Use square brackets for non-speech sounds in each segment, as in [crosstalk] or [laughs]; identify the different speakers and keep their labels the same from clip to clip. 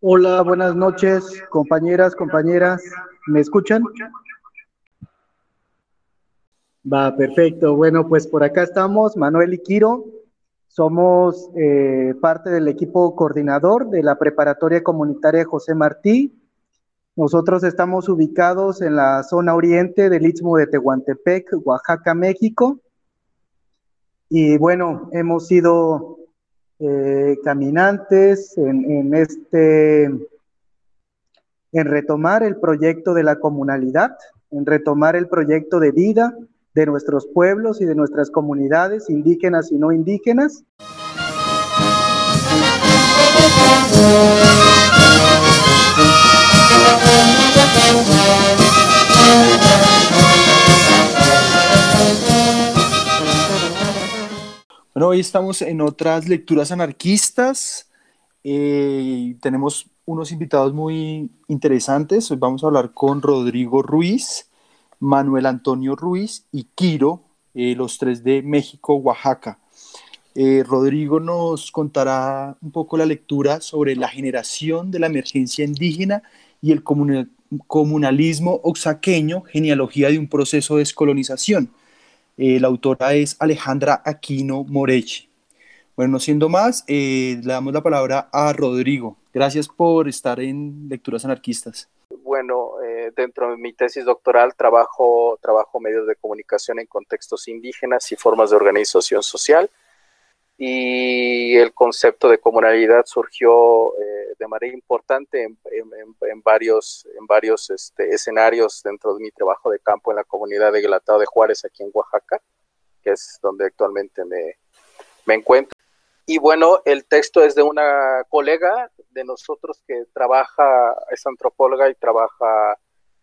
Speaker 1: Hola, buenas noches, compañeras, compañeras. ¿Me escuchan? Va, perfecto. Bueno, pues por acá estamos, Manuel y Quiro. Somos eh, parte del equipo coordinador de la preparatoria comunitaria José Martí. Nosotros estamos ubicados en la zona oriente del Istmo de Tehuantepec, Oaxaca, México. Y bueno, hemos sido eh, caminantes en, este, en retomar el proyecto de la comunalidad, en retomar el proyecto de vida de nuestros pueblos y de nuestras comunidades, indígenas y no indígenas.
Speaker 2: Bueno, hoy estamos en otras lecturas anarquistas. Eh, tenemos unos invitados muy interesantes. Hoy vamos a hablar con Rodrigo Ruiz, Manuel Antonio Ruiz y Quiro, eh, los tres de México, Oaxaca. Eh, Rodrigo nos contará un poco la lectura sobre la generación de la emergencia indígena y el comunalismo oaxaqueño, genealogía de un proceso de descolonización. Eh, la autora es Alejandra Aquino Moreche. Bueno, no siendo más, le damos la palabra a Rodrigo. Gracias por estar en Lecturas Anarquistas.
Speaker 3: Bueno, dentro de mi tesis doctoral trabajo, trabajo medios de comunicación en contextos indígenas y formas de organización social y el concepto de comunalidad surgió eh, de manera importante en, varios, en varios este, escenarios dentro de mi trabajo de campo en la comunidad de Guelatao de Juárez, aquí en Oaxaca, que es donde actualmente me, me encuentro. Y bueno, el texto es de una colega de nosotros que trabaja, es antropóloga y trabaja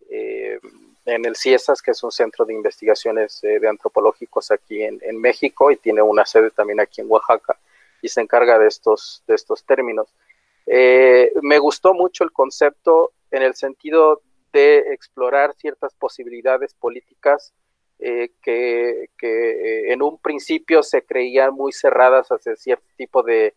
Speaker 3: eh, en el CIESAS, que es un centro de investigaciones eh, de antropológicos aquí en, México y tiene una sede también aquí en Oaxaca y se encarga de estos, de estos términos. Eh, me gustó mucho el concepto en el sentido de explorar ciertas posibilidades políticas eh, que, que en un principio se creían muy cerradas hacia cierto tipo de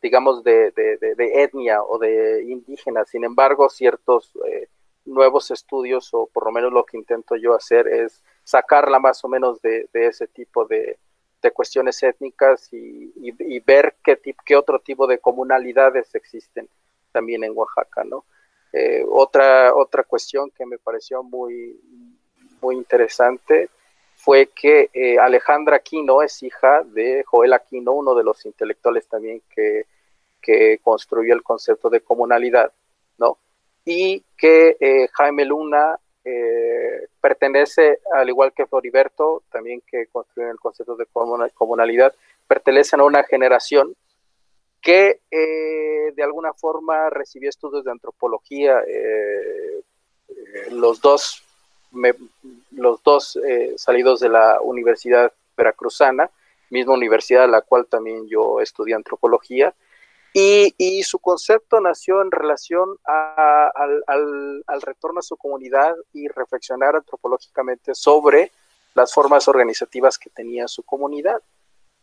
Speaker 3: digamos, de, etnia o de indígena. Sin embargo, ciertos eh, nuevos estudios, o por lo menos lo que intento yo hacer, es sacarla más o menos de, ese tipo de, cuestiones étnicas y, ver qué, qué otro tipo de comunalidades existen también en Oaxaca, ¿no? Eh, otra, otra cuestión que me pareció muy, muy interesante fue que eh, Alejandra Aquino es hija de Joel Aquino, uno de los intelectuales también que, construyó el concepto de comunalidad, ¿no? Y que eh, Jaime Luna eh, pertenece, al igual que Floriberto, también que construyó el concepto de comunalidad, pertenecen a una generación que de alguna forma recibió estudios de antropología, los dos los dos eh, salidos de la Universidad Veracruzana, misma universidad a la cual también yo estudié antropología, y, su concepto nació en relación al, retorno a su comunidad y reflexionar antropológicamente sobre las formas organizativas que tenía su comunidad.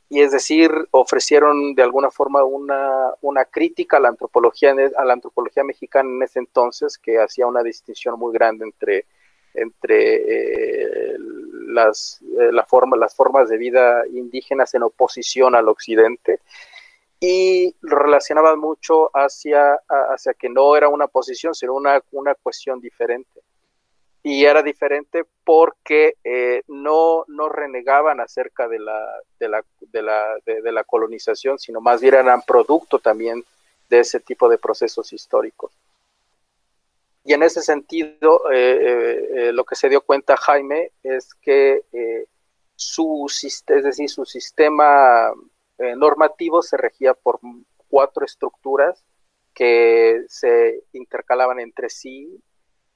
Speaker 3: Y es decir, ofrecieron de alguna forma una, crítica a la antropología mexicana en ese entonces, que hacía una distinción muy grande entre entre eh, las, eh, la forma, las formas de vida indígenas en oposición al occidente y lo relacionaban mucho hacia, hacia que no era una posición, sino una, una cuestión diferente. Y era diferente porque eh, no, no renegaban acerca de la, de la, de, la, de la colonización, sino más bien eran producto también de ese tipo de procesos históricos. Y en ese sentido, eh, eh, eh, lo que se dio cuenta Jaime es que su, es decir, su sistema normativo se regía por cuatro estructuras que se intercalaban entre sí.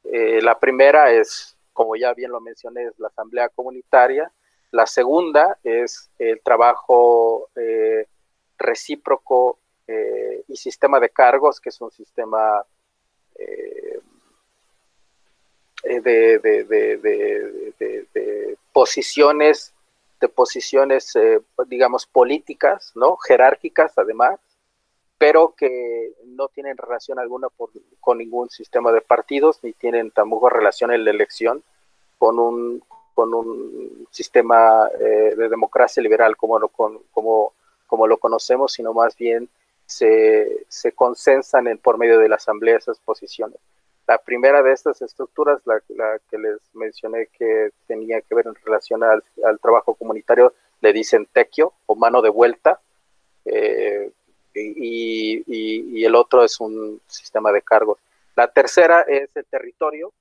Speaker 3: la primera es, como ya bien lo mencioné, es la asamblea comunitaria. La segunda es el trabajo recíproco y sistema de cargos, que es un sistema de, de, de, posiciones de posiciones, eh, digamos, políticas, ¿no? Jerárquicas, además, pero que no tienen relación alguna con ningún sistema de partidos, ni tienen tampoco relación en la elección con un, con un sistema eh, de democracia liberal como lo, como, como lo conocemos, sino más bien se, se consensan en, por medio de la asamblea esas posiciones. La primera de estas estructuras, la, que les mencioné que tenía que ver en relación al, trabajo comunitario, le dicen tequio o mano de vuelta, eh, y, el otro es un sistema de cargos. La tercera es el territorio,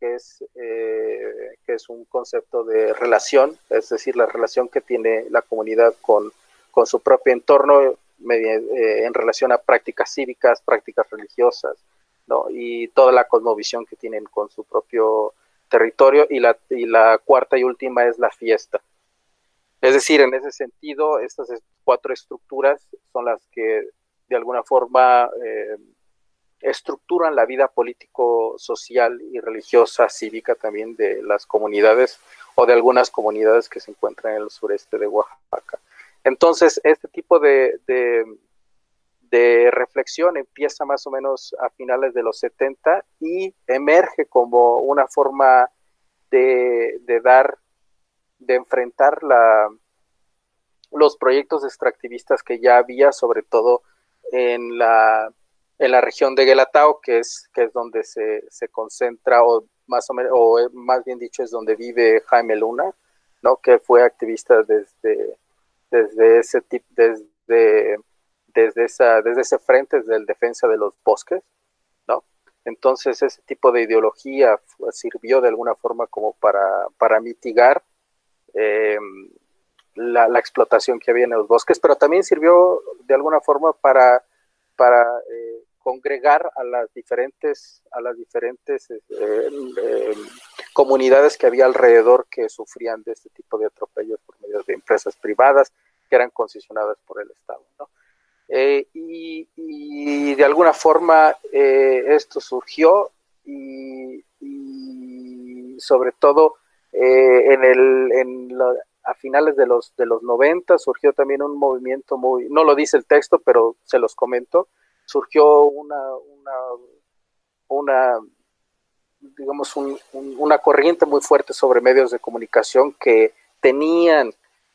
Speaker 3: que es, eh, que es un concepto de relación, es decir, la relación que tiene la comunidad con, con su propio entorno eh, en relación a prácticas cívicas, prácticas religiosas, y toda la cosmovisión que tienen con su propio territorio. Y la, y la cuarta y última es la fiesta. Es decir, en ese sentido, estas cuatro estructuras son las que de alguna forma eh, estructuran la vida político, social y religiosa, cívica también de las comunidades o de algunas comunidades que se encuentran en el sureste de Oaxaca. Entonces, este tipo de reflexión empieza más o menos a finales de los 70 y emerge como una forma de, dar, de enfrentar la, los proyectos extractivistas que ya había, sobre todo en la, en la región de Guelatao, que es, que es donde se, se concentra, o más o o más bien dicho, es donde vive Jaime Luna, ¿no? que fue activista desde, desde ese tipo, desde desde, esa, desde ese frente, desde el defensa de los bosques, ¿no? Entonces ese tipo de ideología sirvió de alguna forma como para, para mitigar em, la, explotación que había en los bosques, pero también sirvió de alguna forma para, para eh, congregar a las diferentes, a las diferentes eh, em, comunidades que había alrededor que sufrían de este tipo de atropellos por medio de empresas privadas que eran concesionadas por el Estado. ¿no? Eh, y, de alguna forma eh, esto surgió y, sobre todo eh, en el, a finales de los, de los 90 surgió también un movimiento muy, no lo dice el texto, pero se los comento, surgió una, una, una digamos, una corriente muy fuerte sobre medios de comunicación que tenían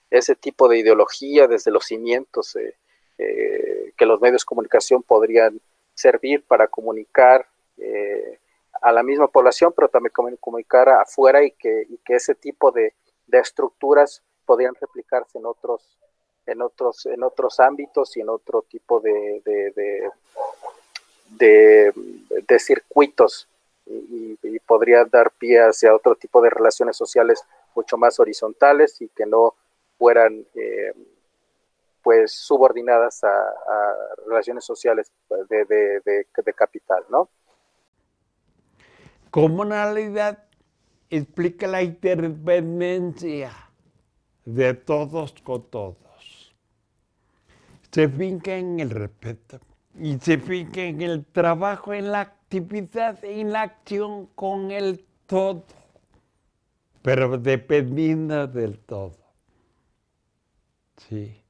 Speaker 3: ese tipo de ideología desde los cimientos. Eh, que los medios de comunicación podrían servir para comunicar eh, a la misma población, pero también comunicar afuera y que, que ese tipo de, estructuras podrían replicarse en otros, en otros, en otros ámbitos y en otro tipo de, de, circuitos. Y, podría dar pie hacia otro tipo de relaciones sociales mucho más horizontales y que no fueran eh, pues subordinadas a, relaciones sociales de, de, capital, ¿no?
Speaker 4: Comunalidad explica la interdependencia de todos con todos. Se finca en el respeto y se finca en el trabajo, en la actividad, en la acción con el todo, pero dependiendo del todo. Sí.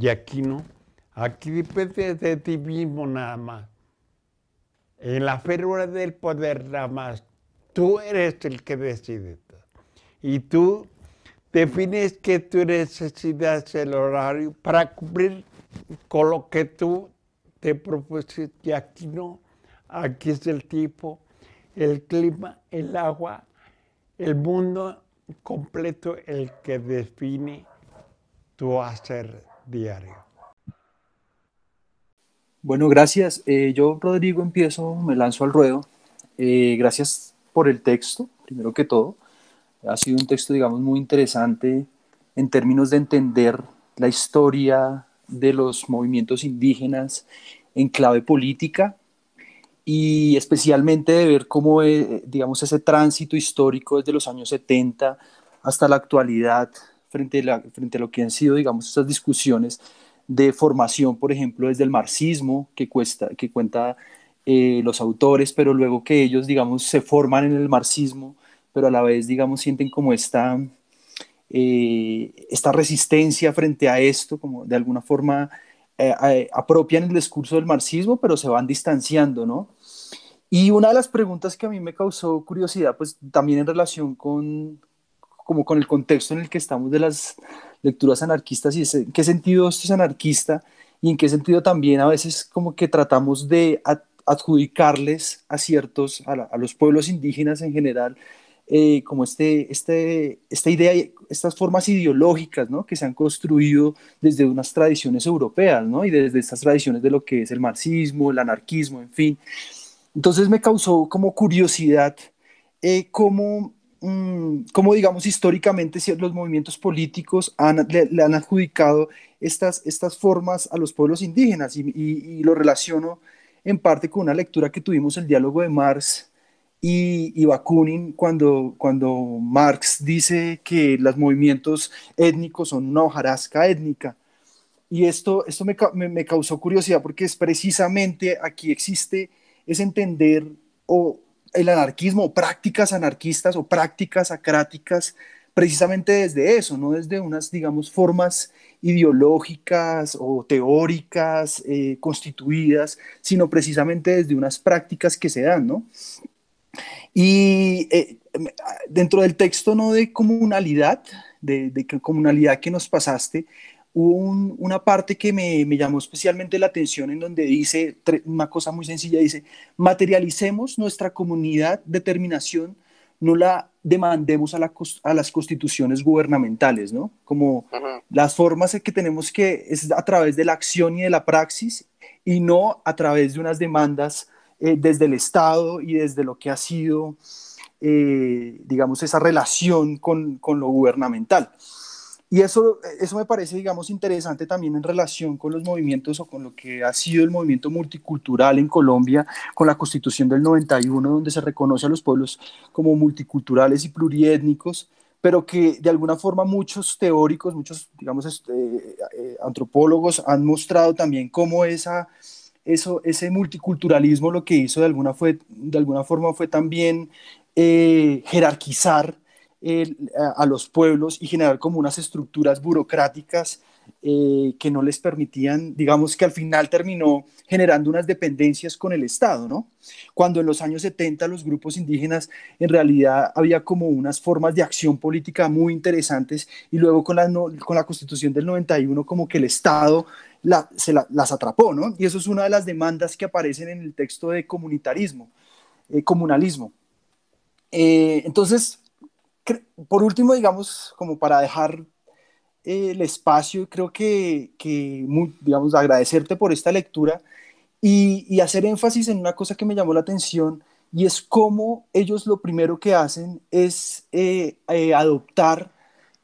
Speaker 4: Y aquí no. Aquí depende de ti mismo nada más. En la férula del poder nada más. Tú eres el que decide. Y tú defines que tu necesidad es el horario para cumplir con lo que tú te propusiste. Y aquí no. Aquí es el tipo, el clima, el agua, el mundo completo el que define tu hacer diario.
Speaker 2: Bueno, gracias. Eh, yo, Rodrigo, empiezo, me lanzo al ruedo. Eh, gracias por el texto, primero que todo. Ha sido un texto, digamos, muy interesante en términos de entender la historia de los movimientos indígenas en clave política y especialmente de ver cómo, eh, digamos, ese tránsito histórico desde los años 70 hasta la actualidad frente a, frente a lo que han sido, digamos, estas discusiones de formación, por ejemplo, desde el marxismo, que, cuesta, que cuenta eh, los autores, pero luego que ellos, digamos, se forman en el marxismo, pero a la vez, digamos, sienten como esta, esta resistencia frente a esto, como de alguna forma apropian el discurso del marxismo, pero se van distanciando, ¿no? Y una de las preguntas que a mí me causó curiosidad, pues también en relación con, como con el contexto en el que estamos de las lecturas anarquistas y en qué sentido esto es anarquista y en qué sentido también a veces como que tratamos de adjudicarles a ciertos, a, los pueblos indígenas en general, eh, como este, este, esta idea, estas formas ideológicas ¿no? que se han construido desde unas tradiciones europeas ¿no? y desde estas tradiciones de lo que es el marxismo, el anarquismo, en fin. Entonces me causó como curiosidad eh, cómo, mm, cómo, digamos, históricamente los movimientos políticos han, le, han adjudicado estas, estas formas a los pueblos indígenas y, lo relaciono en parte con una lectura que tuvimos el diálogo de Marx y, y, Bakunin cuando, cuando Marx dice que los movimientos étnicos son una hojarasca étnica. Y esto, esto me, me, me causó curiosidad porque es precisamente aquí existe es entender o el anarquismo, prácticas anarquistas o prácticas acráticas, precisamente desde eso, no desde unas, digamos, formas ideológicas o teóricas eh, constituidas, sino precisamente desde unas prácticas que se dan, ¿no? Y eh, dentro del texto, ¿no? De comunalidad, de, de comunalidad que nos pasaste, hubo una parte que me, llamó especialmente la atención en donde dice una cosa muy sencilla, dice, materialicemos nuestra comunidad determinación, no la demandemos a, las constituciones gubernamentales, ¿no? Como las formas que tenemos que es a través de la acción y de la praxis y no a través de unas demandas eh, desde el Estado y desde lo que ha sido, eh, digamos, esa relación con, con lo gubernamental. Y eso, eso me parece, digamos, interesante también en relación con los movimientos o con lo que ha sido el movimiento multicultural en Colombia, con la constitución del 91, donde se reconoce a los pueblos como multiculturales y pluriétnicos, pero que de alguna forma muchos teóricos, muchos, digamos, este, eh, antropólogos han mostrado también cómo esa, eso, ese multiculturalismo lo que hizo de alguna, fue, de alguna forma fue también eh, jerarquizar a, los pueblos y generar como unas estructuras burocráticas eh, que no les permitían, digamos que al final terminó generando unas dependencias con el Estado, ¿no? Cuando en los años 70 los grupos indígenas en realidad había como unas formas de acción política muy interesantes y luego con la, con la constitución del 91 como que el Estado se las atrapó, ¿no? Y eso es una de las demandas que aparecen en el texto de comunitarismo, eh, comunalismo. Eh, entonces, por último, digamos, como para dejar eh, el espacio, creo que, que digamos, agradecerte por esta lectura y, hacer énfasis en una cosa que me llamó la atención y es cómo ellos lo primero que hacen es eh, eh, adoptar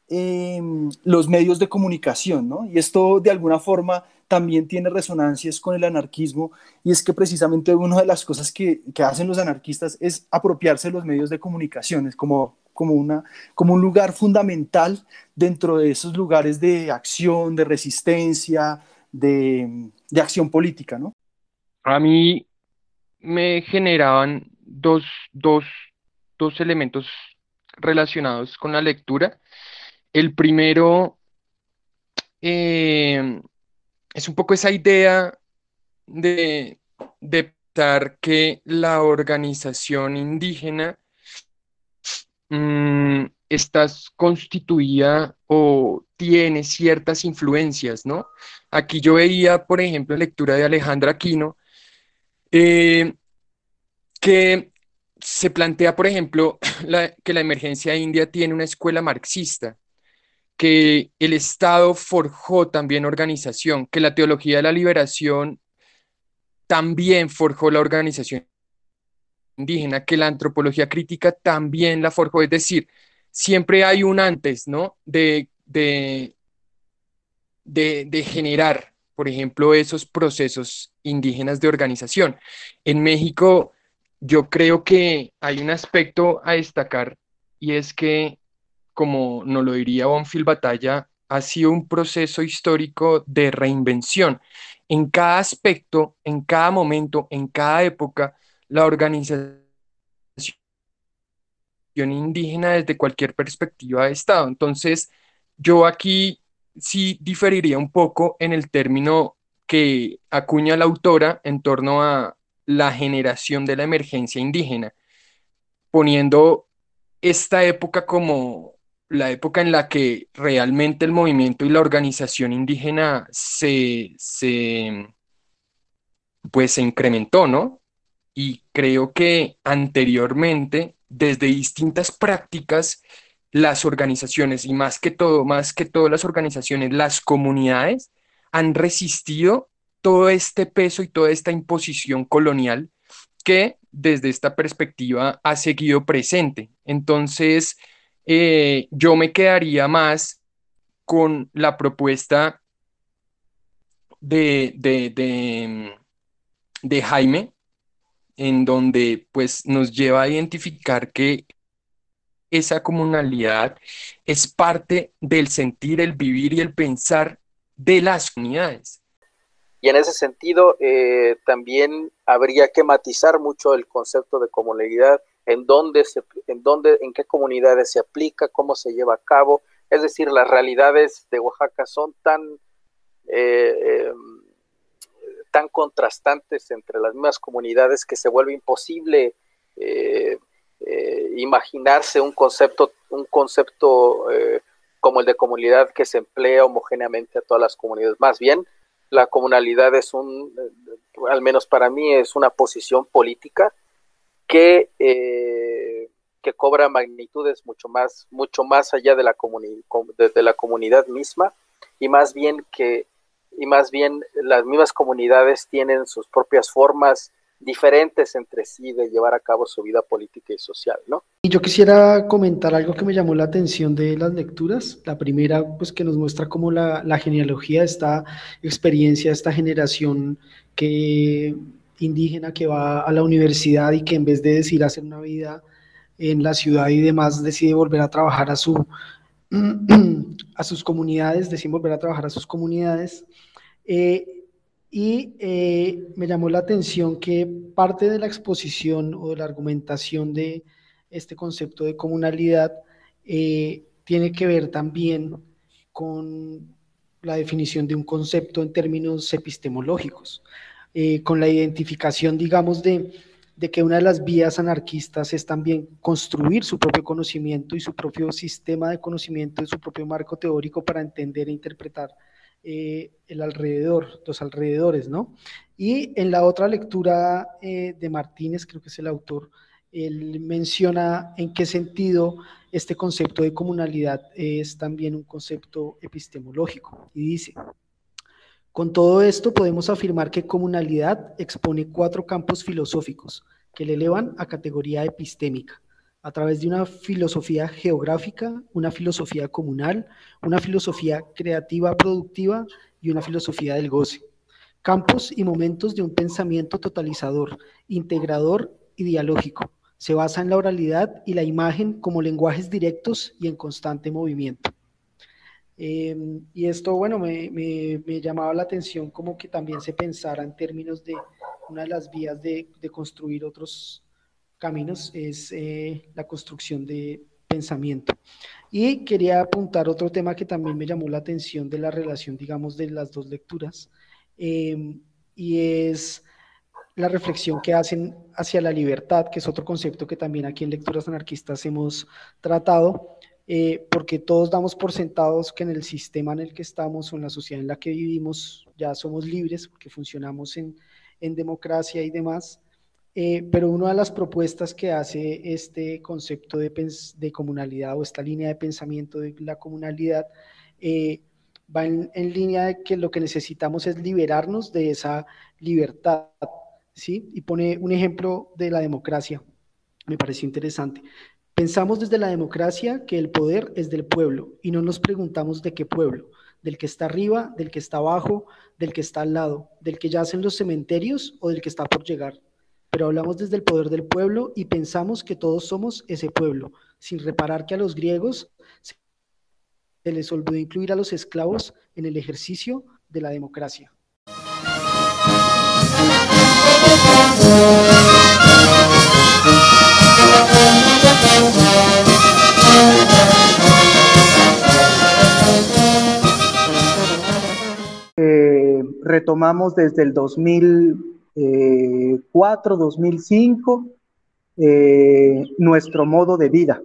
Speaker 2: em, los medios de comunicación, ¿no? Y esto de alguna forma también tiene resonancias con el anarquismo y es que precisamente una de las cosas que, que hacen los anarquistas es apropiarse de los medios de comunicación, es como como, una, como un lugar fundamental dentro de esos lugares de acción, de resistencia, de, de acción política, ¿no?
Speaker 5: A mí me generaban dos, dos, dos elementos relacionados con la lectura. El primero eh, es un poco esa idea de, de pensar que la organización indígena Mm, estás constituida o tiene ciertas influencias, ¿no? Aquí yo veía, por ejemplo, lectura de Alejandra Aquino, eh, que se plantea, por ejemplo, [clears throat] que la emergencia india tiene una escuela marxista, que el Estado forjó también organización, que la teología de la liberación también forjó la organización indígena, que la antropología crítica también la forjó, es decir, siempre hay un antes, ¿no? De, de, de, generar, por ejemplo, esos procesos indígenas de organización. En México, yo creo que hay un aspecto a destacar y es que, como nos lo diría Bonfil Batalla, ha sido un proceso histórico de reinvención. En cada aspecto, en cada momento, en cada época, la organización indígena desde cualquier perspectiva de Estado. Entonces, yo aquí sí diferiría un poco en el término que acuña la autora en torno a la generación de la emergencia indígena, poniendo esta época como la época en la que realmente el movimiento y la organización indígena se, pues se incrementó, ¿no? Y creo que anteriormente, desde distintas prácticas, las organizaciones, y más que todo, más que todo las organizaciones, las comunidades, han resistido todo este peso y toda esta imposición colonial que desde esta perspectiva ha seguido presente. Entonces, eh, yo me quedaría más con la propuesta de, de, de, Jaime, en donde pues nos lleva a identificar que esa comunalidad es parte del sentir, el vivir y el pensar de las comunidades.
Speaker 3: Y en ese sentido, eh, también habría que matizar mucho el concepto de comunalidad en dónde, se, en dónde, en qué comunidades se aplica, cómo se lleva a cabo. Es decir, las realidades de Oaxaca son tan, eh, em, tan contrastantes entre las mismas comunidades que se vuelve imposible eh, eh, imaginarse un concepto, un concepto como el de comunidad que se emplea homogéneamente a todas las comunidades. Más bien, la comunalidad es un, al menos para mí, es una posición política que, eh, que cobra magnitudes mucho más, mucho más allá de la, de, la comunidad misma y más bien que y más bien las mismas comunidades tienen sus propias formas diferentes entre sí de llevar a cabo su vida política y social, ¿no?
Speaker 6: Y yo quisiera comentar algo que me llamó la atención de las lecturas. La primera, pues que nos muestra cómo la, la genealogía esta experiencia, esta generación que indígena que va a la universidad y que en vez de decir hacer una vida en la ciudad y demás, decide volver a trabajar a, su, a sus comunidades, decide volver a trabajar a sus comunidades. Eh, y eh, me llamó la atención que parte de la exposición o de la argumentación de este concepto de comunalidad eh, tiene que ver también con la definición de un concepto en términos epistemológicos. Con la identificación, digamos, de, que una de las vías anarquistas es también construir su propio conocimiento y su propio sistema de conocimiento, y su propio marco teórico para entender e interpretar eh, el alrededor, los alrededores, ¿no? Y en la otra lectura eh, de Martínez, creo que es el autor, él menciona en qué sentido este concepto de comunalidad es también un concepto epistemológico y dice, con todo esto podemos afirmar que comunalidad expone cuatro campos filosóficos que le elevan a categoría epistémica, a través de una filosofía geográfica, una filosofía comunal, una filosofía creativa productiva y una filosofía del goce. Campos y momentos de un pensamiento totalizador, integrador y dialógico. Se basa en la oralidad y la imagen como lenguajes directos y en constante movimiento. Em, y esto, bueno, me, me, llamaba la atención como que también se pensara en términos de una de las vías de, construir otros caminos, es eh, la construcción de pensamiento. Y quería apuntar otro tema que también me llamó la atención de la relación, digamos, de las dos lecturas, em, y es la reflexión que hacen hacia la libertad, que es otro concepto que también aquí en Lecturas Anarquistas hemos tratado, eh, porque todos damos por sentados que en el sistema en el que estamos o en la sociedad en la que vivimos ya somos libres, porque funcionamos en, en democracia y demás. Eh, pero una de las propuestas que hace este concepto de, de, comunalidad o esta línea de pensamiento de la comunalidad eh, va en, en, línea de que lo que necesitamos es liberarnos de esa libertad, ¿sí? Y pone un ejemplo de la democracia, me pareció interesante. Pensamos desde la democracia que el poder es del pueblo y no nos preguntamos de qué pueblo, del que está arriba, del que está abajo, del que está al lado, del que yace en los cementerios o del que está por llegar. Pero hablamos desde el poder del pueblo y pensamos que todos somos ese pueblo, sin reparar que a los griegos se les olvidó incluir a los esclavos en el ejercicio de la democracia. Eh,
Speaker 1: retomamos desde el 2004, 2005, eh, nuestro modo de vida.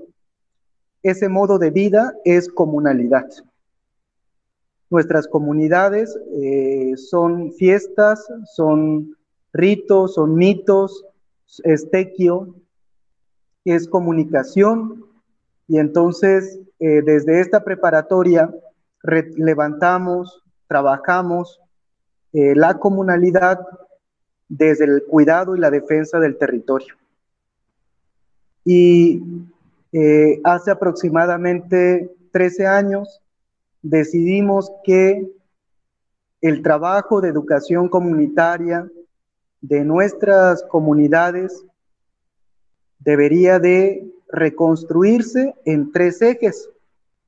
Speaker 1: Ese modo de vida es comunalidad. Nuestras comunidades eh, son fiestas, son ritos, son mitos, estequio, es comunicación. Y entonces, eh, desde esta preparatoria, levantamos, trabajamos eh, la comunalidad desde el cuidado y la defensa del territorio. Y hace aproximadamente 13 años decidimos que el trabajo de educación comunitaria de nuestras comunidades debería de reconstruirse en tres ejes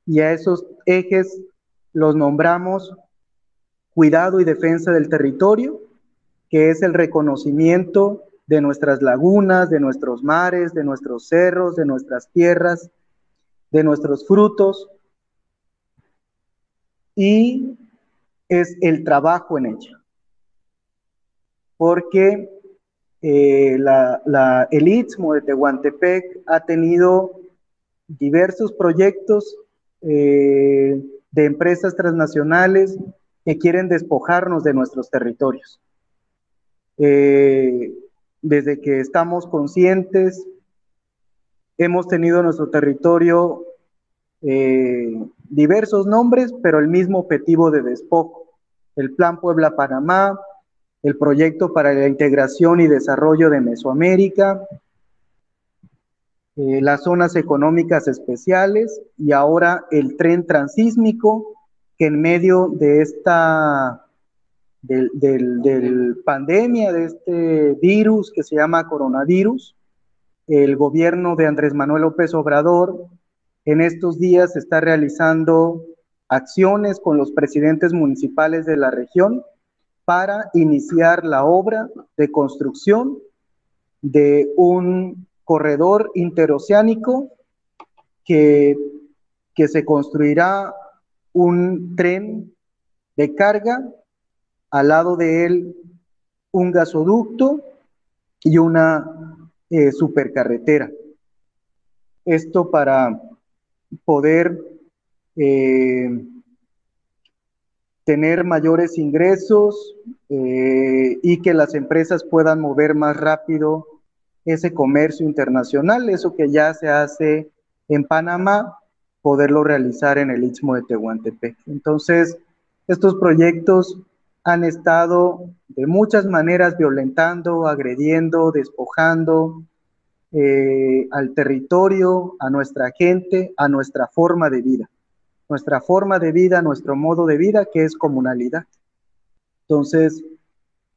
Speaker 1: y a esos ejes los nombramos cuidado y defensa del territorio, que es el reconocimiento de nuestras lagunas, de nuestros mares, de nuestros cerros, de nuestras tierras, de nuestros frutos, y es el trabajo en ella. Porque eh, el Istmo de Tehuantepec ha tenido diversos proyectos eh, de empresas transnacionales que quieren despojarnos de nuestros territorios. Eh, desde que estamos conscientes, hemos tenido nuestro territorio diversos nombres, pero el mismo objetivo de despojo. El Plan Puebla-Panamá, el Proyecto para la Integración y Desarrollo de Mesoamérica, eh, las zonas económicas especiales y ahora el tren transísmico que en medio de esta del, del, pandemia, de este virus que se llama coronavirus, el gobierno de Andrés Manuel López Obrador en estos días está realizando acciones con los presidentes municipales de la región para iniciar la obra de construcción de un corredor interoceánico que, que se construirá un tren de carga, al lado de él un gasoducto y una eh, supercarretera. Esto para poder eh, tener mayores ingresos eh, y que las empresas puedan mover más rápido ese comercio internacional, eso que ya se hace en Panamá, poderlo realizar en el Istmo de Tehuantepec. Entonces, estos proyectos han estado de muchas maneras violentando, agrediendo, despojando, eh, al territorio, a nuestra gente, a nuestra forma de vida. Nuestra forma de vida, nuestro modo de vida, que es comunalidad. Entonces,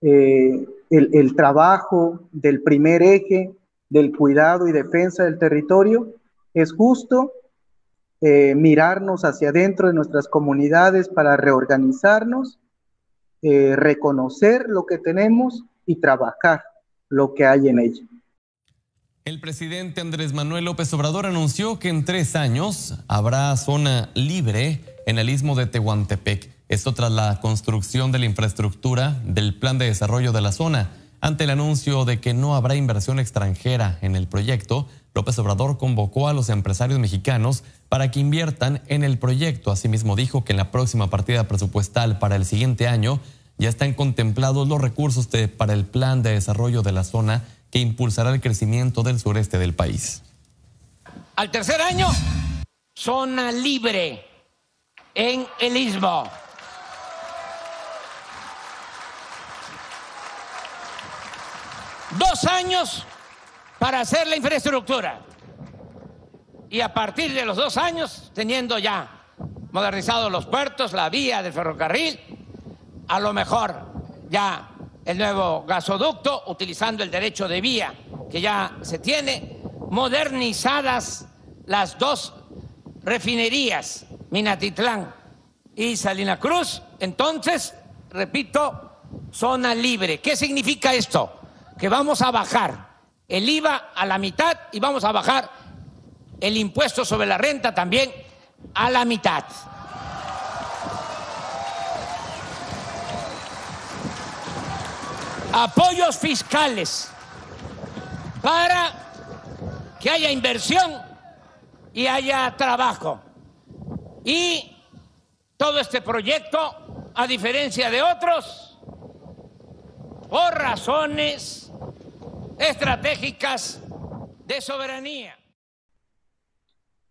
Speaker 1: eh, el, trabajo del primer eje del cuidado y defensa del territorio es justo eh, mirarnos hacia adentro de nuestras comunidades para reorganizarnos, reconocer lo que tenemos y trabajar lo que hay en ella.
Speaker 7: El presidente Andrés Manuel López Obrador anunció que en tres años habrá zona libre en el istmo de Tehuantepec. Esto tras la construcción de la infraestructura del plan de desarrollo de la zona. Ante el anuncio de que no habrá inversión extranjera en el proyecto, López Obrador convocó a los empresarios mexicanos para que inviertan en el proyecto. Asimismo dijo que en la próxima partida presupuestal para el siguiente año ya están contemplados los recursos para el plan de desarrollo de la zona que impulsará el crecimiento del sureste del país.
Speaker 8: Al tercer año, zona libre en el istmo. Dos años para hacer la infraestructura. Y a partir de los dos años, teniendo ya modernizados los puertos, la vía del ferrocarril, a lo mejor ya el nuevo gasoducto, utilizando el derecho de vía que ya se tiene, modernizadas las dos refinerías, Minatitlán y Salina Cruz. Entonces, repito, zona libre. ¿Qué significa esto? Que vamos a bajar el IVA a la mitad y vamos a bajar el impuesto sobre la renta también a la mitad. Apoyos fiscales para que haya inversión y haya trabajo. Y todo este proyecto, a diferencia de otros, por razones estratégicas de soberanía.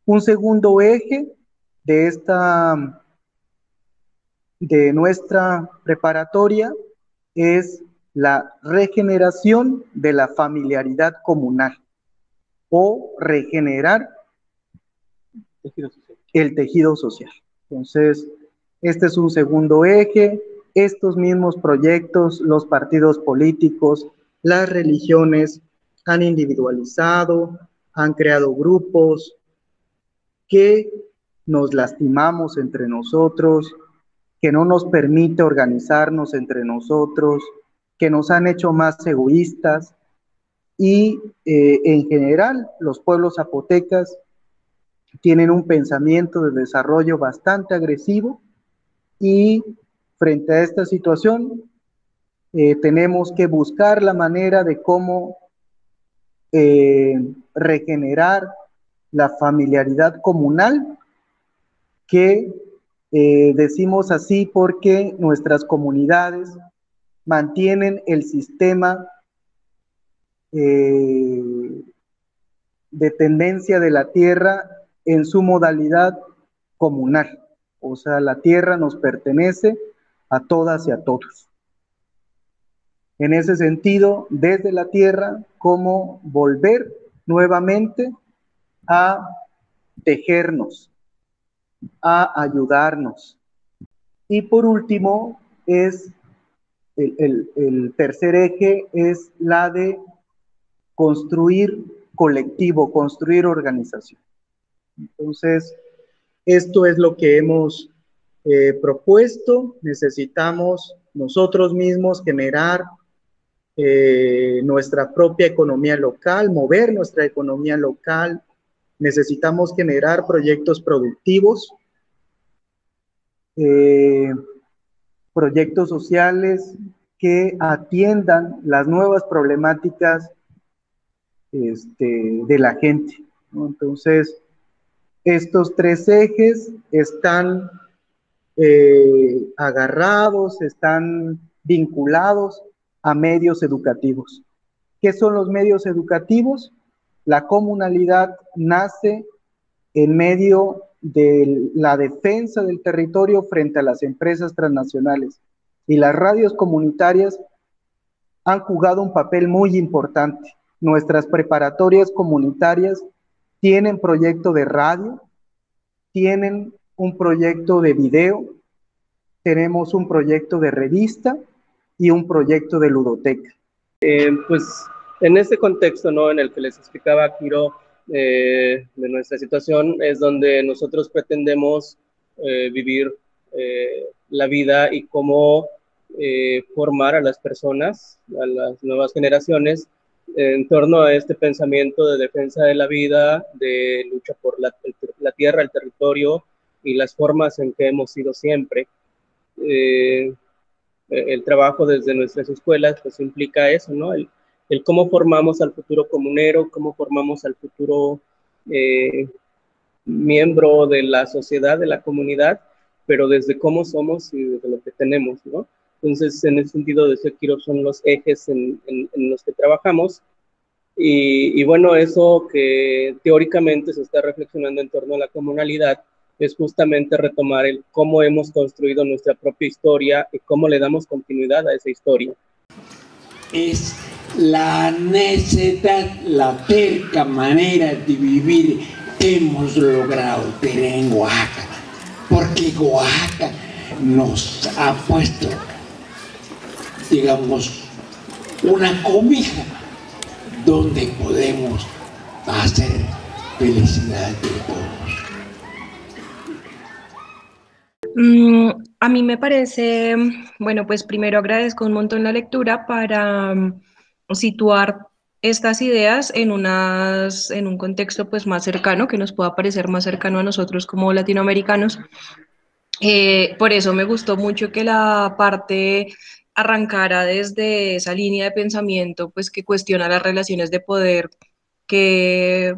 Speaker 1: Un segundo eje de esta de nuestra preparatoria es la regeneración de la familiaridad comunal o regenerar el tejido social. Entonces, este es un segundo eje. Estos mismos proyectos, los partidos políticos, las religiones han individualizado, han creado grupos que nos lastimamos entre nosotros, que no nos permite organizarnos entre nosotros, que nos han hecho más egoístas y eh, en general los pueblos zapotecas tienen un pensamiento de desarrollo bastante agresivo y frente a esta situación eh, tenemos que buscar la manera de cómo eh, regenerar la familiaridad comunal que decimos así porque nuestras comunidades mantienen el sistema eh, de tendencia de la tierra en su modalidad comunal. O sea, la tierra nos pertenece a todas y a todos. En ese sentido, desde la tierra, cómo volver nuevamente a tejernos, a ayudarnos. Y por último, es el, tercer eje es la de construir colectivo, construir organización. Entonces, esto es lo que hemos eh, propuesto. Necesitamos nosotros mismos generar eh, nuestra propia economía local, mover nuestra economía local. Necesitamos generar proyectos productivos. Eh, proyectos sociales que atiendan las nuevas problemáticas este, de la gente. Entonces, estos tres ejes están eh, agarrados, están vinculados a medios educativos. ¿Qué son los medios educativos? La comunalidad nace en medio de la defensa del territorio frente a las empresas transnacionales. Y las radios comunitarias han jugado un papel muy importante. Nuestras preparatorias comunitarias tienen proyecto de radio, tienen un proyecto de video, tenemos un proyecto de revista y un proyecto de ludoteca.
Speaker 9: Eh, pues en este contexto, ¿no? En el que les explicaba Kiro, eh, de nuestra situación es donde nosotros pretendemos eh, vivir eh, la vida y cómo formar a las personas, a las nuevas generaciones, en torno a este pensamiento de defensa de la vida, de lucha por la, la tierra, el territorio y las formas en que hemos sido siempre. el trabajo desde nuestras escuelas pues implica eso, ¿no? El, el cómo formamos al futuro comunero, cómo formamos al futuro eh, miembro de la sociedad, de la comunidad, pero desde cómo somos y desde lo que tenemos, ¿no? Entonces, en ese sentido, de Sekiro son los ejes en, los que trabajamos. Y, y, bueno, eso que teóricamente se está reflexionando en torno a la comunalidad es justamente retomar el cómo hemos construido nuestra propia historia y cómo le damos continuidad a esa historia.
Speaker 4: Es la necesidad, la terca manera de vivir hemos logrado tener en Oaxaca, porque Oaxaca nos ha puesto, digamos, una comida donde podemos hacer felicidad de todos.
Speaker 10: Mm, a mí me parece, bueno, pues primero agradezco un montón la lectura para situar estas ideas en, unas, en un contexto pues más cercano, que nos pueda parecer más cercano a nosotros como latinoamericanos. Eh, por eso me gustó mucho que la parte arrancara desde esa línea de pensamiento, pues que cuestiona las relaciones de poder que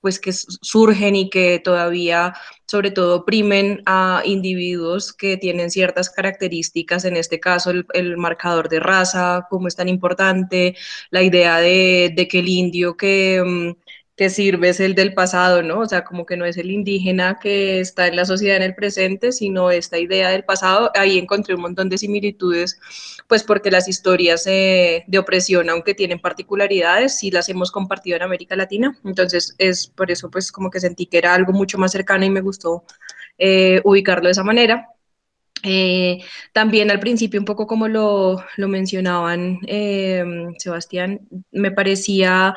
Speaker 10: pues que surgen y que todavía sobre todo oprimen a individuos que tienen ciertas características, en este caso el, marcador de raza, como es tan importante, la idea de, de que el indio que, mm, que sirve es el del pasado, ¿no? O sea, como que no es el indígena que está en la sociedad en el presente, sino esta idea del pasado. Ahí encontré un montón de similitudes, pues porque las historias eh, de opresión, aunque tienen particularidades, sí las hemos compartido en América Latina. Entonces, es por eso, pues como que sentí que era algo mucho más cercano y me gustó eh, ubicarlo de esa manera. Eh, también al principio, un poco como lo, lo mencionaban Sebastián, me parecía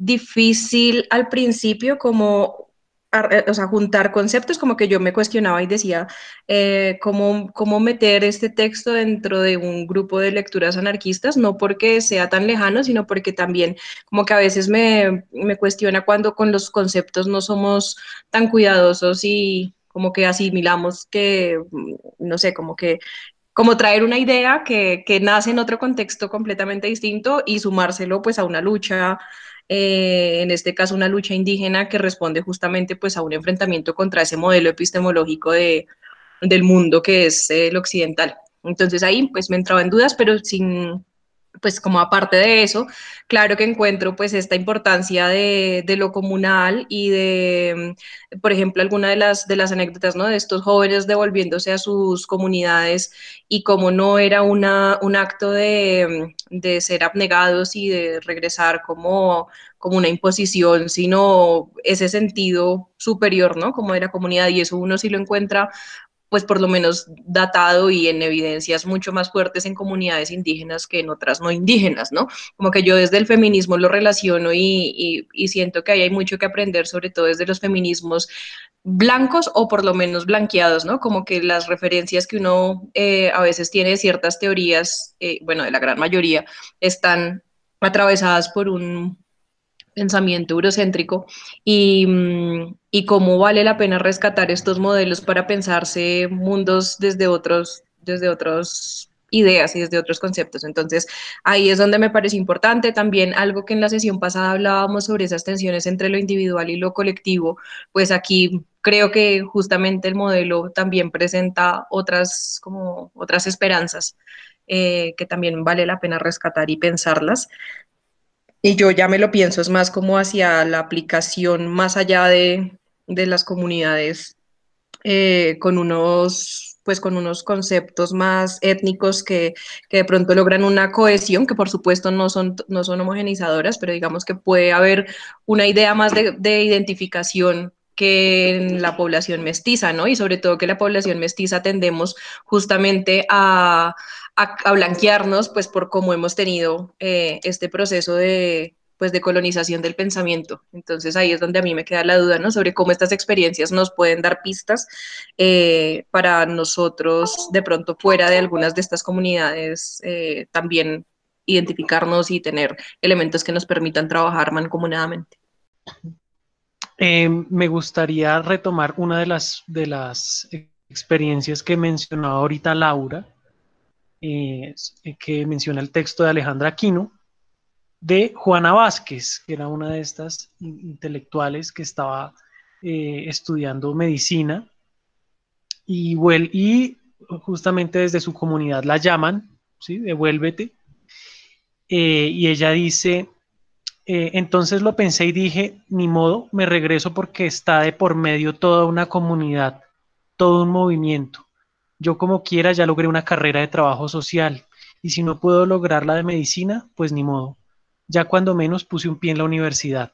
Speaker 10: difícil al principio como eh, o sea, juntar conceptos, como que yo me cuestionaba y decía eh, ¿cómo, cómo, meter este texto dentro de un grupo de lecturas anarquistas, no porque sea tan lejano, sino porque también como que a veces me, me cuestiona cuando con los conceptos no somos tan cuidadosos y como que asimilamos que, mm, no sé, como que como traer una idea que, que nace en otro contexto completamente distinto y sumárselo pues a una lucha eh, en este caso una lucha indígena que responde justamente pues a un enfrentamiento contra ese modelo epistemológico de, del mundo que es el occidental. Entonces ahí pues me entraba en dudas, pero sin, pues como aparte de eso, claro que encuentro pues esta importancia de, lo comunal y de, por ejemplo, alguna de las, de las anécdotas, ¿no? De estos jóvenes devolviéndose a sus comunidades y como no era una, un acto de, ser abnegados y de regresar como, como una imposición, sino ese sentido superior, ¿no? Como de la comunidad y eso uno sí lo encuentra pues por lo menos datado y en evidencias mucho más fuertes en comunidades indígenas que en otras no indígenas, ¿no? Como que yo desde el feminismo lo relaciono y, siento que ahí hay mucho que aprender, sobre todo desde los feminismos blancos o por lo menos blanqueados, ¿no? Como que las referencias que uno eh, a veces tiene de ciertas teorías, eh, bueno, de la gran mayoría, están atravesadas por un pensamiento eurocéntrico y, mm, y, cómo vale la pena rescatar estos modelos para pensarse mundos desde otros, desde otros ideas y desde otros conceptos. Entonces, ahí es donde me parece importante también algo que en la sesión pasada hablábamos sobre esas tensiones entre lo individual y lo colectivo, pues aquí creo que justamente el modelo también presenta otras como otras esperanzas eh, que también vale la pena rescatar y pensarlas. Y yo ya me lo pienso, es más como hacia la aplicación más allá de, las comunidades eh, con unos pues con unos conceptos más étnicos que, de pronto logran una cohesión, que por supuesto no son, no son homogenizadoras, pero digamos que puede haber una idea más de, de identificación que en la población mestiza, ¿no? Y sobre todo que la población mestiza tendemos justamente a, a, blanquearnos, pues por cómo hemos tenido eh, este proceso de, pues, de colonización del pensamiento. Entonces ahí es donde a mí me queda la duda, ¿no? Sobre cómo estas experiencias nos pueden dar pistas eh, para nosotros, de pronto fuera de algunas de estas comunidades, eh, también identificarnos y tener elementos que nos permitan trabajar mancomunadamente.
Speaker 11: me gustaría retomar una de las, de las experiencias que mencionaba ahorita Laura, eh, que menciona el texto de Alejandra Aquino, de Juana Vázquez, que era una de estas intelectuales que estaba eh, estudiando medicina y, justamente desde su comunidad la llaman, ¿sí? Devuélvete. Eh, y ella dice, entonces lo pensé y dije, ni modo, me regreso porque está de por medio toda una comunidad, todo un movimiento. Yo como quiera ya logré una carrera de trabajo social y si no puedo lograr la de medicina, pues ni modo. Ya cuando menos puse un pie en la universidad.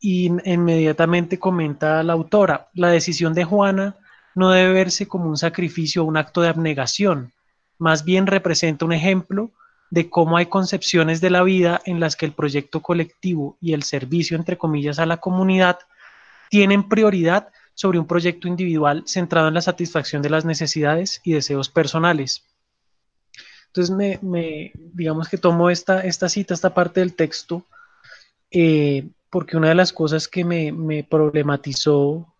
Speaker 11: Y inmediatamente comenta la autora, la decisión de Juana no debe verse como un sacrificio o un acto de abnegación, más bien representa un ejemplo de cómo hay concepciones de la vida en las que el proyecto colectivo y el servicio, entre comillas, a la comunidad tienen prioridad sobre un proyecto individual centrado en la satisfacción de las necesidades y deseos personales. Entonces, me, digamos que tomo esta, esta cita, esta parte del texto, eh, porque una de las cosas que me, problematizó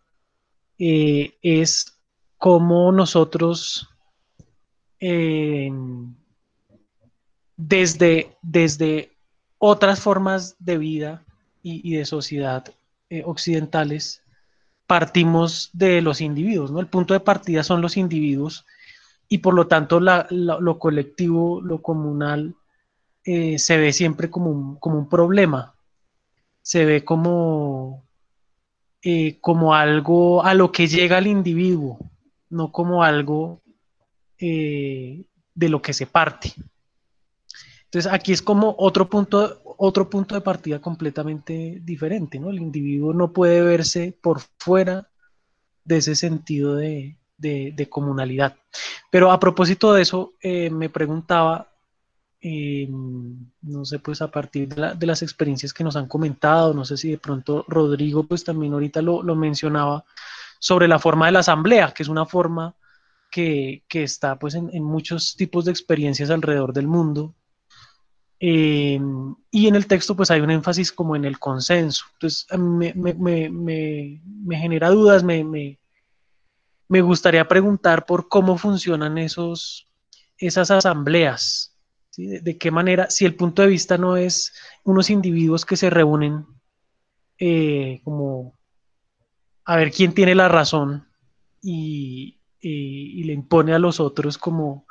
Speaker 11: eh, es cómo nosotros desde, desde otras formas de vida y, de sociedad eh, occidentales, partimos de los individuos, ¿no? El punto de partida son los individuos y por lo tanto lo colectivo, lo comunal, eh, se ve siempre como un, problema, se ve como, eh, como algo a lo que llega el individuo, no como algo de lo que se parte. Entonces aquí es como otro punto, otro punto de partida completamente diferente, ¿no? El individuo no puede verse por fuera de ese sentido de, comunalidad. Pero a propósito de eso, eh, me preguntaba, eh, no sé, pues a partir de, las experiencias que nos han comentado, no sé si de pronto Rodrigo, pues también ahorita lo, mencionaba, sobre la forma de la asamblea, que es una forma que, está pues en, en muchos tipos de experiencias alrededor del mundo, eh, y en el texto pues hay un énfasis como en el consenso. Entonces me, genera dudas, me, gustaría preguntar por cómo funcionan esos, esas asambleas. De, qué manera, si el punto de vista no es unos individuos que se reúnen eh, como a ver quién tiene la razón y, y le impone a los otros como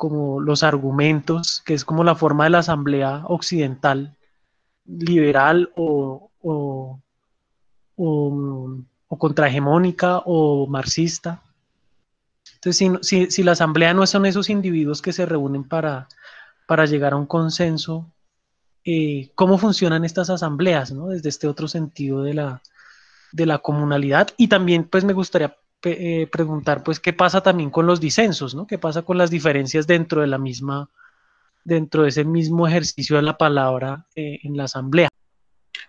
Speaker 11: como los argumentos, que es como la forma de la asamblea occidental, liberal o, o, o, contrahegemónica o marxista. Entonces, si, la asamblea no son esos individuos que se reúnen para, para llegar a un consenso, eh, ¿cómo funcionan estas asambleas, ¿no? desde este otro sentido de la, de la comunalidad? Y también, pues, me gustaría eh, preguntar, pues, qué pasa también con los disensos, ¿no? ¿Qué pasa con las diferencias dentro de la misma, dentro de ese mismo ejercicio de la palabra eh, en la asamblea?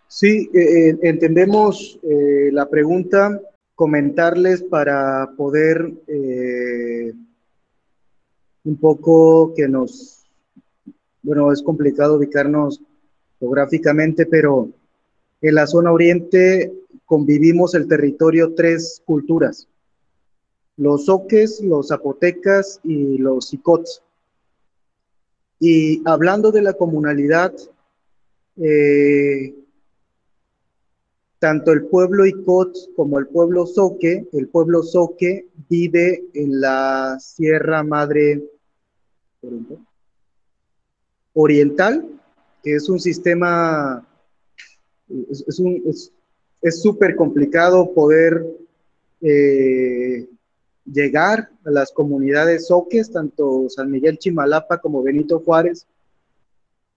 Speaker 1: Sí, eh, entendemos la pregunta, comentarles para poder un poco que nos, bueno, es complicado ubicarnos geográficamente, pero en la zona oriente convivimos el territorio tres culturas los soques, los zapotecas y los icots. Y hablando de la comunalidad, eh, tanto el pueblo Icot como el pueblo Soque, el pueblo Soque vive en la Sierra Madre Oriental, que es un sistema, es súper complicado poder eh, llegar a las comunidades soques, tanto San Miguel Chimalapa como Benito Juárez,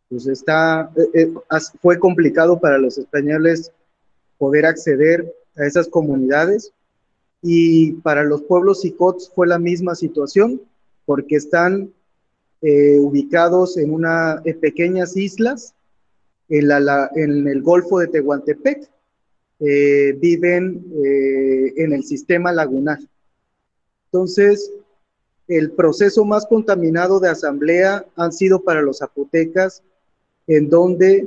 Speaker 1: pues está, eh, eh, fue complicado para los españoles poder acceder a esas comunidades y para los pueblos sicots fue la misma situación porque están eh, ubicados en una pequeñas islas en, la, en, el Golfo de Tehuantepec, viven en el sistema lagunar. Entonces, el proceso más contaminado de asamblea han sido para los zapotecas, en donde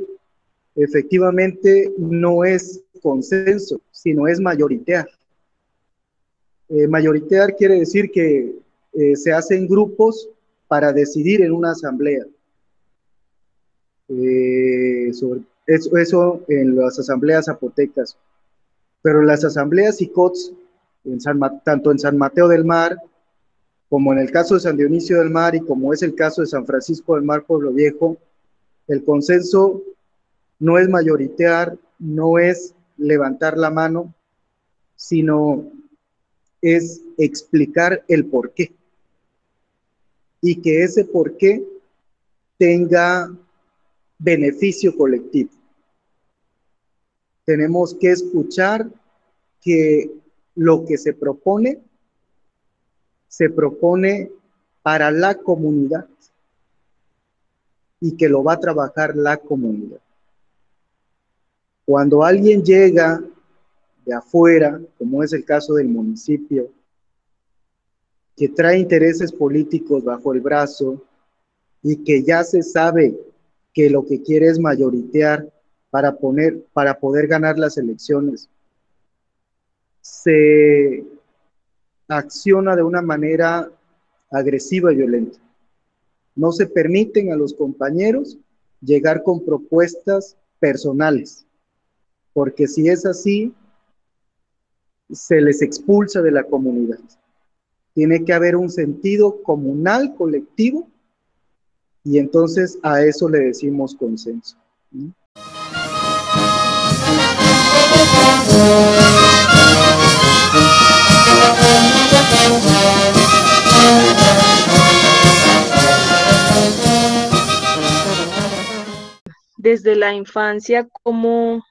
Speaker 1: efectivamente no es consenso, sino es mayoritear. Eh, mayoritear quiere decir que eh, se hacen grupos para decidir en una asamblea. Eh, eso, en las asambleas zapotecas. Pero las asambleas y COTS tanto en San Mateo del Mar, como en el caso de San Dionisio del Mar y como es el caso de San Francisco del Mar, Pueblo Viejo, el consenso no es mayoritear, no es levantar la mano, sino es explicar el por qué. Y que ese por qué tenga beneficio colectivo. Tenemos que escuchar que lo que se propone, se propone para la comunidad y que lo va a trabajar la comunidad. Cuando alguien llega de afuera, como es el caso del municipio, que trae intereses políticos bajo el brazo y que ya se sabe que lo que quiere es mayoritear para poner para poder ganar las elecciones se acciona de una manera agresiva y violenta. No se permiten a los compañeros llegar con propuestas personales, porque si es así, se les expulsa de la comunidad. Tiene que haber un sentido comunal, colectivo, y entonces a eso le decimos consenso.
Speaker 12: Desde la infancia, ¿cómo,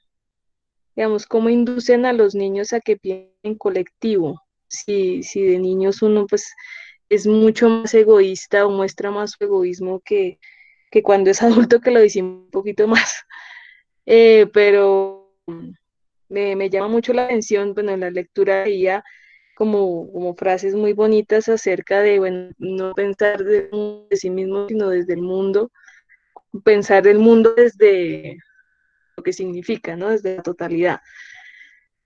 Speaker 12: digamos, cómo inducen a los niños a que piensen colectivo? Si, si de niños uno pues es mucho más egoísta o muestra más su egoísmo que, que cuando es [laughs] adulto que lo dice un poquito más. Eh, pero me, llama mucho la atención, bueno, en la lectura veía como, como frases muy bonitas acerca de, bueno, no pensar de, sí mismo, sino desde el mundo, pensar el mundo desde lo que significa, ¿no? Desde la totalidad.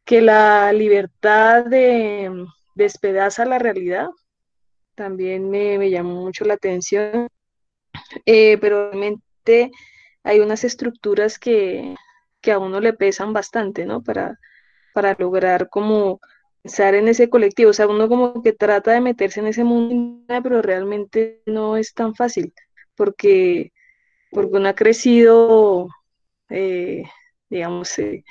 Speaker 12: Que la libertad de, despedaza la realidad, también me, me llamó mucho la atención, eh, pero realmente hay unas estructuras que, que a uno le pesan bastante, ¿no? Para, para lograr como pensar en ese colectivo. O sea, uno como que trata de meterse en ese mundo, pero realmente no es tan fácil, porque, porque uno ha crecido, eh, digamos, eh,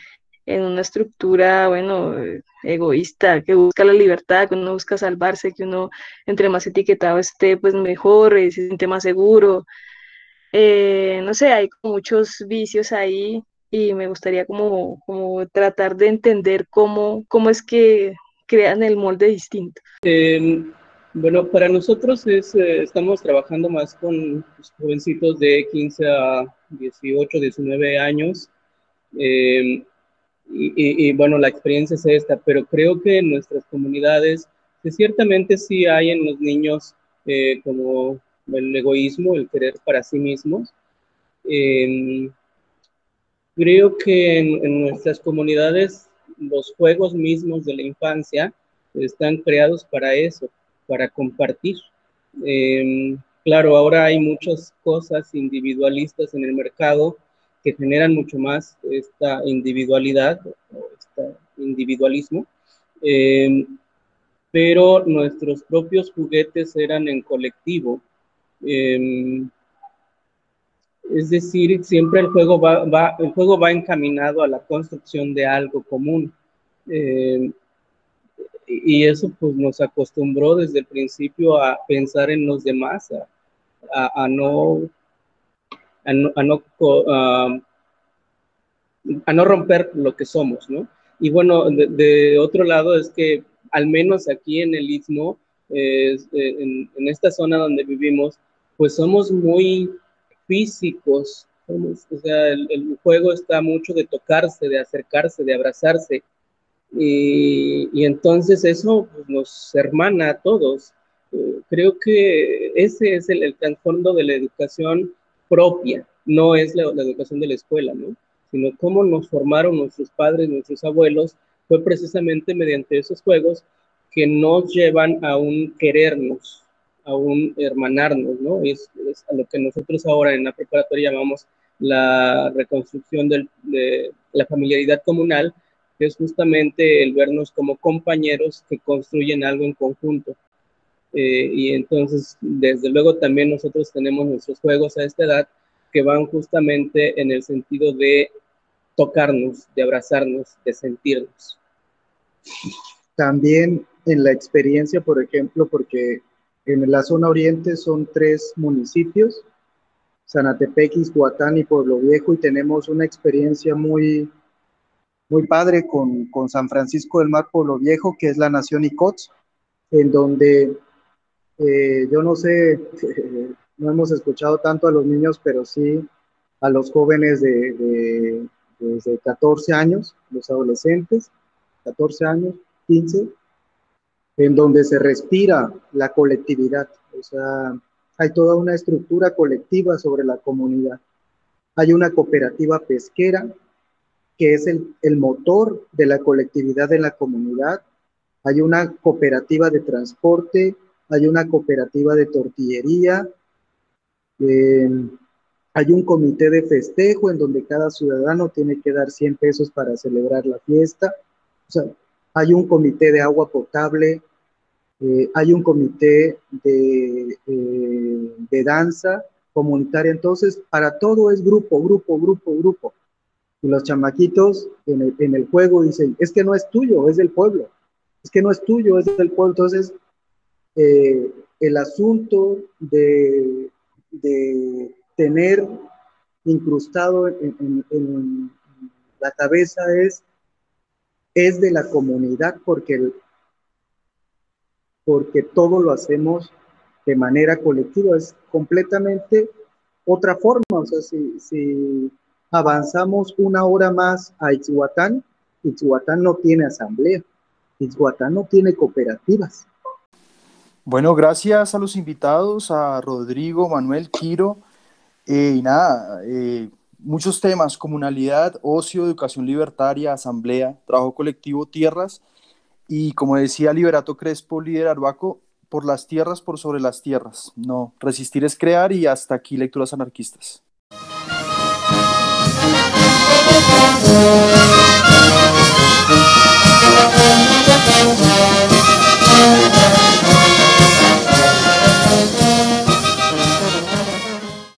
Speaker 12: en una estructura, bueno, egoísta, que busca la libertad, que uno busca salvarse, que uno entre más etiquetado esté, pues mejor, se siente más seguro. Eh, no sé, hay muchos vicios ahí y me gustaría como, como tratar de entender cómo, cómo es que crean el molde distinto.
Speaker 9: Em, bueno, para nosotros es, eh, estamos trabajando más con pues, jovencitos de 15 a 18, 19 años. Em, y, y, bueno, la experiencia es esta, pero creo que en nuestras comunidades, que ciertamente sí hay en los niños eh, como el egoísmo, el querer para sí mismos. Eh, Creo que en, nuestras comunidades los juegos mismos de la infancia están creados para eso, para compartir. Em, claro, ahora hay muchas cosas individualistas en el mercado que generan mucho más esta individualidad o este individualismo, em, pero nuestros propios juguetes eran en colectivo. Em, es decir, siempre el juego va, el juego va encaminado a la construcción de algo común. Eh, y eso pues nos acostumbró desde el principio a pensar en los demás, a, no, a no, a no, romper lo que somos, ¿no? Y bueno, de, otro lado es que al menos aquí en el Istmo, eh, en, en esta zona donde vivimos, pues somos muy físicos. o sea, el, juego está mucho de tocarse, de acercarse, de abrazarse. Y, entonces eso pues, nos hermana a todos. Eh, creo que ese es el, trasfondo de la educación propia, no es la, educación de la escuela, ¿no? Sino cómo nos formaron nuestros padres, nuestros abuelos, fue precisamente mediante esos juegos que nos llevan a un querernos, aún hermanarnos, ¿no? Es, a lo que nosotros ahora en la preparatoria llamamos la reconstrucción de la familiaridad comunal, que es justamente el vernos como compañeros que construyen algo en conjunto. Eh, y entonces, desde luego, también nosotros tenemos nuestros juegos a esta edad que van justamente en el sentido de tocarnos, de abrazarnos, de sentirnos.
Speaker 1: También en la experiencia, por ejemplo, porque en la zona oriente son tres municipios, Sanatepec, Izhuatán y Pueblo Viejo, y tenemos una experiencia muy, muy padre con, con San Francisco del Mar, Pueblo Viejo, que es la nación Icots, en donde eh, yo no sé, [laughs] no hemos escuchado tanto a los niños, pero sí a los jóvenes de, de, desde 14 años, los adolescentes, 14 años, 15, en donde se respira la colectividad. O sea, hay toda una estructura colectiva sobre la comunidad. Hay una cooperativa pesquera que es el, el motor de la colectividad en la comunidad. Hay una cooperativa de transporte, hay una cooperativa de tortillería, Eh, hay un comité de festejo en donde cada ciudadano tiene que dar 100 pesos para celebrar la fiesta. O sea, hay un comité de agua potable, eh, hay un comité de, eh, de danza comunitaria. Entonces, para todo es grupo, grupo, grupo, grupo. Y los chamaquitos en el, el juego dicen, es que no es tuyo, es del pueblo. Es que no es tuyo, es del pueblo. Entonces, eh, el asunto de, de tener incrustado en, la cabeza es, es de la comunidad porque, porque todo lo hacemos de manera colectiva, es completamente otra forma, o sea, si, avanzamos una hora más a Ixhuatán, Ixhuatán no tiene asamblea, Ixhuatán no tiene cooperativas.
Speaker 2: Bueno, gracias a los invitados, a Rodrigo, Manuel, Quiro, eh, y nada, eh, muchos temas, comunalidad, ocio, educación libertaria, asamblea, trabajo colectivo, tierras, y como decía Liberato Crespo, líder Arbaco, por las tierras, por sobre las tierras. No, resistir es crear y hasta aquí lecturas anarquistas.